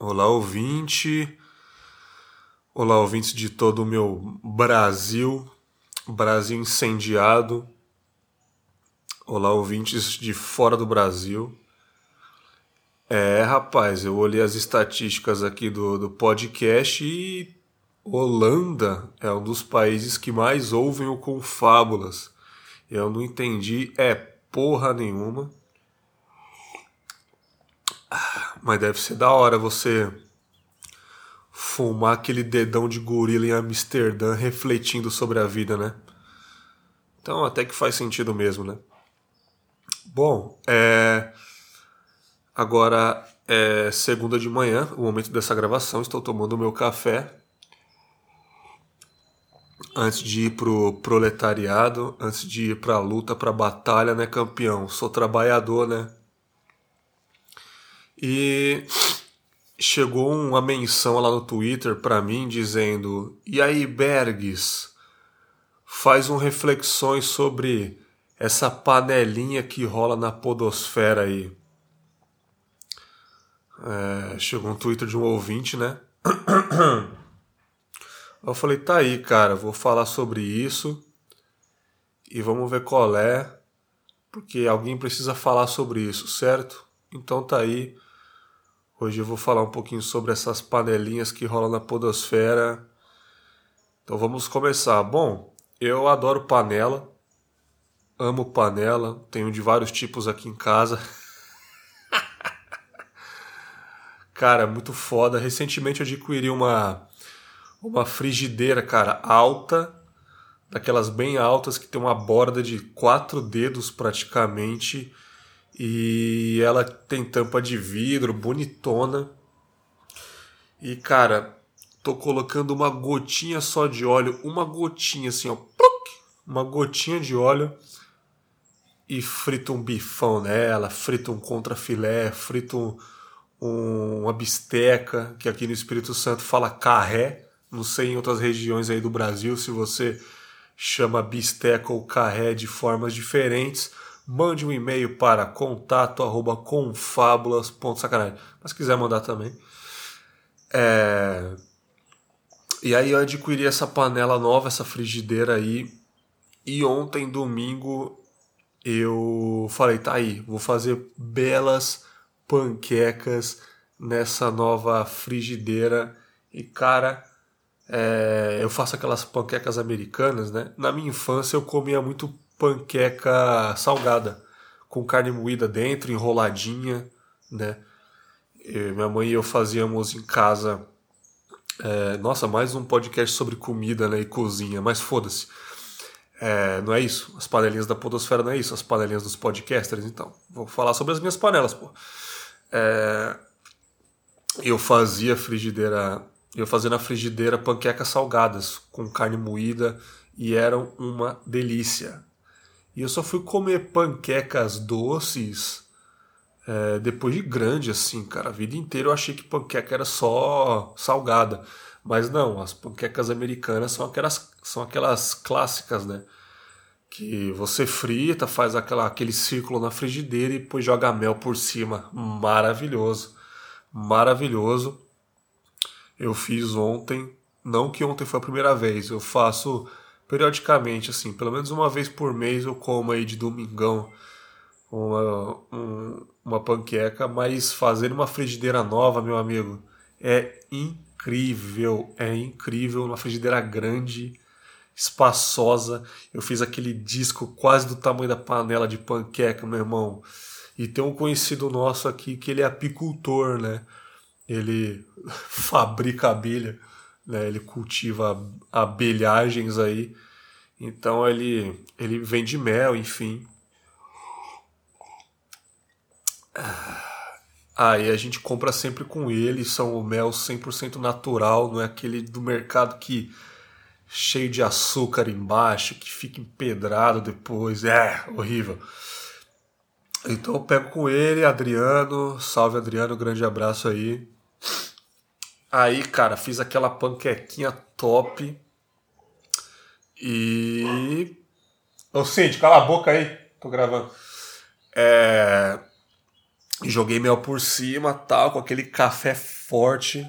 Olá, ouvinte. Olá, ouvintes de todo o meu Brasil, Brasil incendiado. Olá, ouvintes de fora do Brasil. É, rapaz, eu olhei as estatísticas aqui do, do podcast e Holanda é um dos países que mais ouvem o Confábulas. Eu não entendi, é porra nenhuma. Mas deve ser da hora você fumar aquele dedão de gorila em Amsterdã refletindo sobre a vida, né? Então até que faz sentido mesmo, né? Bom, é... agora é segunda de manhã, o momento dessa gravação, estou tomando o meu café antes de ir pro proletariado, antes de ir pra luta, pra batalha, né, campeão? Sou trabalhador, né? E chegou uma menção lá no Twitter para mim dizendo: "E aí, Bergs, faz um reflexões sobre essa panelinha que rola na podosfera aí". É, chegou um Twitter de um ouvinte, né? Eu falei, tá aí, cara, vou falar sobre isso e vamos ver qual é, porque alguém precisa falar sobre isso, certo? Então tá aí Hoje eu vou falar um pouquinho sobre essas panelinhas que rolam na podosfera. Então vamos começar. Bom, eu adoro panela, amo panela, tenho de vários tipos aqui em casa. cara, muito foda. Recentemente eu adquiri uma uma frigideira, cara, alta, daquelas bem altas que tem uma borda de quatro dedos praticamente e ela tem tampa de vidro, bonitona. E cara, tô colocando uma gotinha só de óleo, uma gotinha assim, ó, uma gotinha de óleo e frito um bifão nela, frito um contrafilé, frito um, uma bisteca, que aqui no Espírito Santo fala carré. Não sei em outras regiões aí do Brasil se você chama bisteca ou carré de formas diferentes mande um e-mail para contato arroba confabulas.sacanagem. Mas se quiser mandar também. É... E aí eu adquiri essa panela nova, essa frigideira aí. E ontem, domingo, eu falei, tá aí, vou fazer belas panquecas nessa nova frigideira. E cara, é... eu faço aquelas panquecas americanas, né? Na minha infância eu comia muito panqueca salgada, com carne moída dentro, enroladinha, né? Minha mãe e eu fazíamos em casa. É, nossa, mais um podcast sobre comida né, e cozinha, mas foda-se. É, não é isso. As panelinhas da Podosfera não é isso. As panelinhas dos podcasters, então. Vou falar sobre as minhas panelas, pô. É, eu fazia frigideira. Eu fazia na frigideira panquecas salgadas com carne moída e eram uma delícia. E eu só fui comer panquecas doces é, depois de grande, assim, cara. A vida inteira eu achei que panqueca era só salgada. Mas não, as panquecas americanas são aquelas, são aquelas clássicas, né? Que você frita, faz aquela, aquele círculo na frigideira e depois joga mel por cima. Maravilhoso. Maravilhoso. Eu fiz ontem. Não que ontem foi a primeira vez. Eu faço periodicamente, assim, pelo menos uma vez por mês eu como aí de domingão uma, um, uma panqueca, mas fazer uma frigideira nova, meu amigo, é incrível, é incrível, uma frigideira grande, espaçosa. Eu fiz aquele disco quase do tamanho da panela de panqueca, meu irmão. E tem um conhecido nosso aqui que ele é apicultor, né? Ele fabrica abelha né? Ele cultiva abelhagens aí. Então ele, ele vende mel, enfim. Aí a gente compra sempre com ele, são o mel 100% natural, não é aquele do mercado que cheio de açúcar embaixo, que fica empedrado depois, é horrível. Então eu pego com ele, Adriano, salve Adriano, grande abraço aí. Aí, cara, fiz aquela panquequinha top. E. Ô, Cid, cala a boca aí. Tô gravando. É... Joguei mel por cima, tal, com aquele café forte,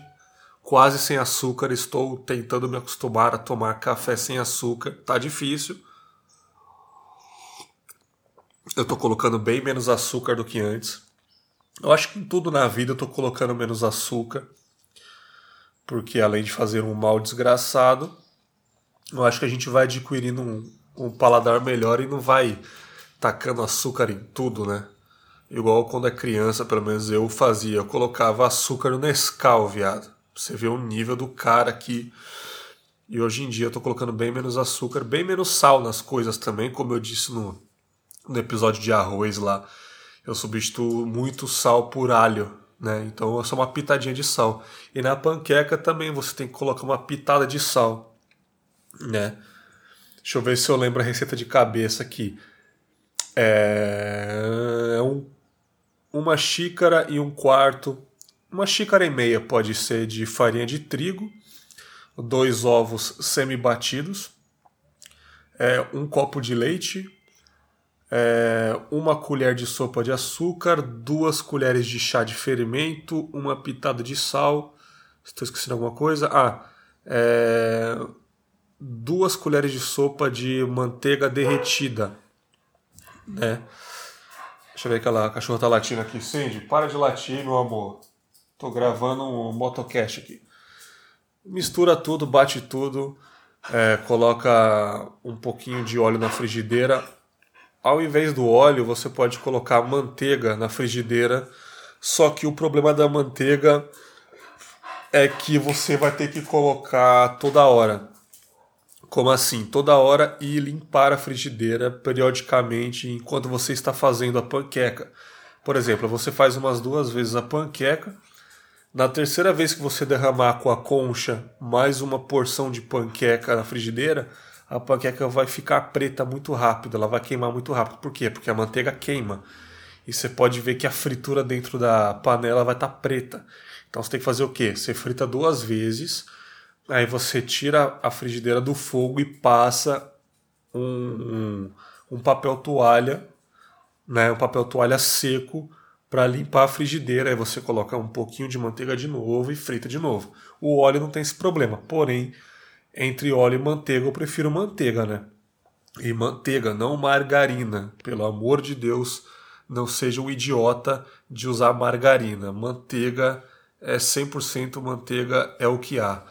quase sem açúcar. Estou tentando me acostumar a tomar café sem açúcar. Tá difícil. Eu tô colocando bem menos açúcar do que antes. Eu acho que em tudo na vida eu tô colocando menos açúcar. Porque além de fazer um mal desgraçado, eu acho que a gente vai adquirindo um, um paladar melhor e não vai tacando açúcar em tudo, né? Igual quando é criança, pelo menos eu fazia. Eu colocava açúcar no Nescau, viado. Você vê o nível do cara aqui. E hoje em dia eu tô colocando bem menos açúcar, bem menos sal nas coisas também, como eu disse no, no episódio de arroz lá. Eu substituo muito sal por alho, né? Então é só uma pitadinha de sal. E na panqueca também você tem que colocar uma pitada de sal, né? Deixa eu ver se eu lembro a receita de cabeça aqui. É, é um, uma xícara e um quarto, uma xícara e meia pode ser de farinha de trigo, dois ovos semi-batidos, é, um copo de leite, é, uma colher de sopa de açúcar, duas colheres de chá de fermento, uma pitada de sal. Estou esquecendo alguma coisa? Ah, é, duas colheres de sopa de manteiga derretida, né? Deixa eu ver aquela a cachorra tá latindo aqui. Cindy, para de latir, meu amor. Tô gravando um motocast aqui. Mistura tudo, bate tudo, é, coloca um pouquinho de óleo na frigideira. Ao invés do óleo, você pode colocar manteiga na frigideira. Só que o problema da manteiga é que você vai ter que colocar toda hora. Como assim? Toda hora e limpar a frigideira periodicamente enquanto você está fazendo a panqueca. Por exemplo, você faz umas duas vezes a panqueca. Na terceira vez que você derramar com a concha mais uma porção de panqueca na frigideira, a panqueca vai ficar preta muito rápido, ela vai queimar muito rápido. Por quê? Porque a manteiga queima. E você pode ver que a fritura dentro da panela vai estar tá preta. Então você tem que fazer o quê? Você frita duas vezes Aí você tira a frigideira do fogo e passa um, um, um papel toalha, né, um papel toalha seco para limpar a frigideira. Aí você coloca um pouquinho de manteiga de novo e frita de novo. O óleo não tem esse problema, porém entre óleo e manteiga eu prefiro manteiga, né? E manteiga, não margarina. Pelo amor de Deus, não seja um idiota de usar margarina. Manteiga é 100% manteiga é o que há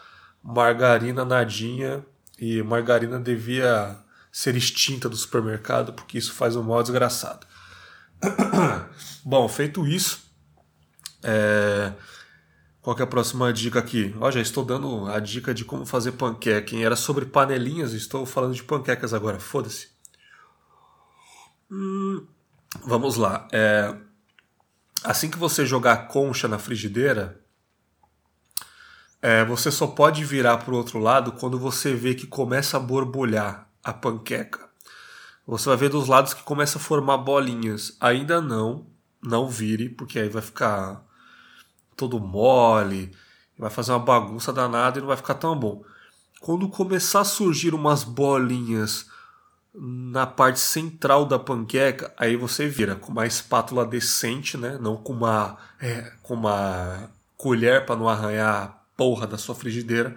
margarina nadinha e margarina devia ser extinta do supermercado porque isso faz um mal desgraçado. Bom, feito isso, é... qual é a próxima dica aqui? Ó, já estou dando a dica de como fazer panqueca. Era sobre panelinhas, estou falando de panquecas agora, foda-se. Hum, vamos lá. É... Assim que você jogar a concha na frigideira, é, você só pode virar para o outro lado quando você vê que começa a borbulhar a panqueca. Você vai ver dos lados que começa a formar bolinhas. Ainda não, não vire, porque aí vai ficar todo mole, vai fazer uma bagunça danada e não vai ficar tão bom. Quando começar a surgir umas bolinhas na parte central da panqueca, aí você vira com uma espátula decente, né? Não com uma, é, com uma colher para não arranhar porra da sua frigideira,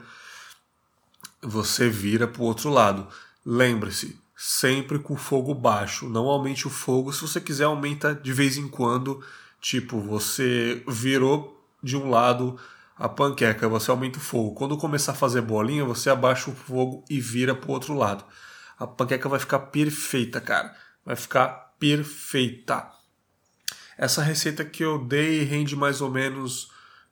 você vira para o outro lado. Lembre-se, sempre com o fogo baixo. Não aumente o fogo. Se você quiser, aumenta de vez em quando. Tipo, você virou de um lado a panqueca, você aumenta o fogo. Quando começar a fazer bolinha, você abaixa o fogo e vira para o outro lado. A panqueca vai ficar perfeita, cara. Vai ficar perfeita. Essa receita que eu dei rende mais ou menos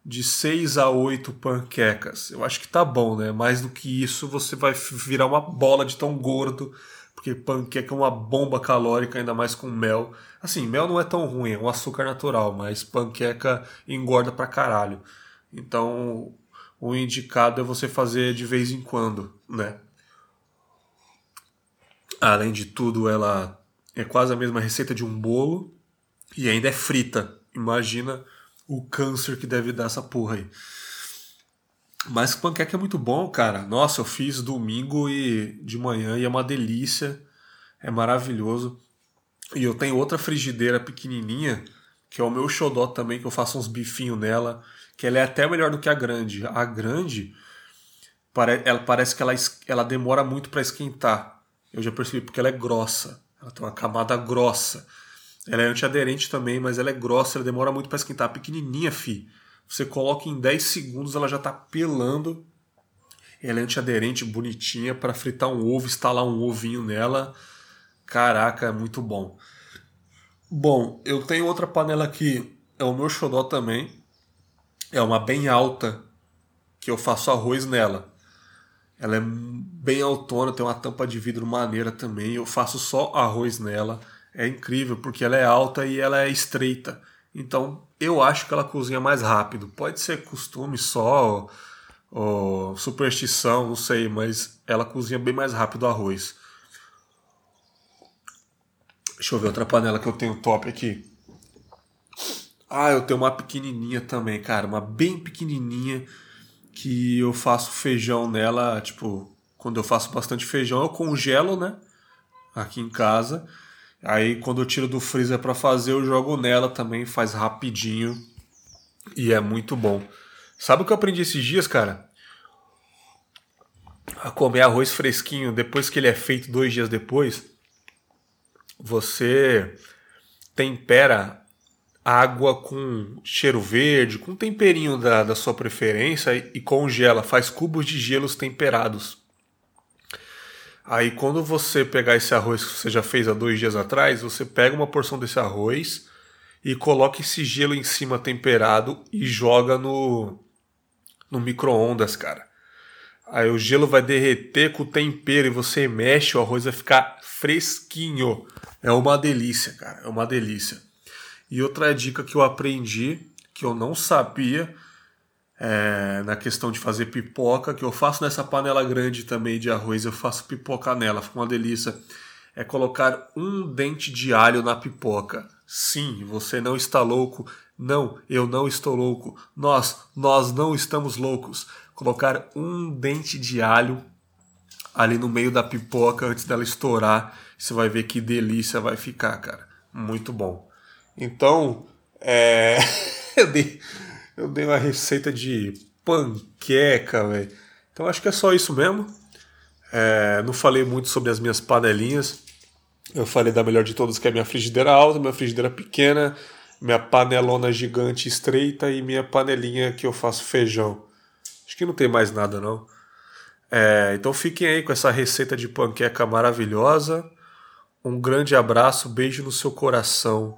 de 6 a 8 panquecas. Eu acho que tá bom, né? Mais do que isso, você vai virar uma bola de tão gordo, porque panqueca é uma bomba calórica, ainda mais com mel. Assim, mel não é tão ruim, é um açúcar natural, mas panqueca engorda pra caralho. Então, o indicado é você fazer de vez em quando, né? Além de tudo, ela é quase a mesma receita de um bolo e ainda é frita. Imagina o câncer que deve dar essa porra aí. Mas panqueca é muito bom, cara. Nossa, eu fiz domingo e de manhã e é uma delícia. É maravilhoso. E eu tenho outra frigideira pequenininha, que é o meu xodó também, que eu faço uns bifinhos nela, que ela é até melhor do que a grande. A grande, ela parece que ela, ela demora muito para esquentar. Eu já percebi porque ela é grossa. Ela tem uma camada grossa. Ela é antiaderente também, mas ela é grossa, ela demora muito para esquentar. Pequenininha, fi. Você coloca em 10 segundos, ela já tá pelando. Ela é antiaderente, bonitinha, para fritar um ovo, instalar um ovinho nela. Caraca, é muito bom. Bom, eu tenho outra panela aqui, é o meu xodó também. É uma bem alta, que eu faço arroz nela. Ela é bem autona, tem uma tampa de vidro maneira também. Eu faço só arroz nela. É incrível, porque ela é alta e ela é estreita. Então, eu acho que ela cozinha mais rápido. Pode ser costume só, ou, ou superstição, não sei, mas ela cozinha bem mais rápido o arroz. Deixa eu ver outra panela que eu tenho top aqui. Ah, eu tenho uma pequenininha também, cara, uma bem pequenininha que eu faço feijão nela, tipo, quando eu faço bastante feijão, eu congelo, né? Aqui em casa. Aí quando eu tiro do freezer para fazer, eu jogo nela também, faz rapidinho e é muito bom. Sabe o que eu aprendi esses dias, cara? A comer arroz fresquinho depois que ele é feito dois dias depois. Você tempera água com cheiro verde, com temperinho da, da sua preferência e, e congela, faz cubos de gelos temperados. Aí quando você pegar esse arroz que você já fez há dois dias atrás, você pega uma porção desse arroz e coloca esse gelo em cima temperado e joga no, no micro-ondas, cara. Aí o gelo vai derreter com o tempero e você mexe, o arroz vai ficar fresquinho. É uma delícia, cara. É uma delícia. E outra dica que eu aprendi, que eu não sabia, é, na questão de fazer pipoca, que eu faço nessa panela grande também de arroz, eu faço pipoca nela, fica uma delícia. É colocar um dente de alho na pipoca. Sim, você não está louco. Não, eu não estou louco. Nós, nós não estamos loucos. Colocar um dente de alho ali no meio da pipoca antes dela estourar. Você vai ver que delícia vai ficar, cara. Muito bom. Então, é... eu dei eu dei uma receita de panqueca, velho. Então acho que é só isso mesmo. É, não falei muito sobre as minhas panelinhas. Eu falei da melhor de todas, que é minha frigideira alta, minha frigideira pequena, minha panelona gigante estreita e minha panelinha que eu faço feijão. Acho que não tem mais nada não. É, então fiquem aí com essa receita de panqueca maravilhosa. Um grande abraço, beijo no seu coração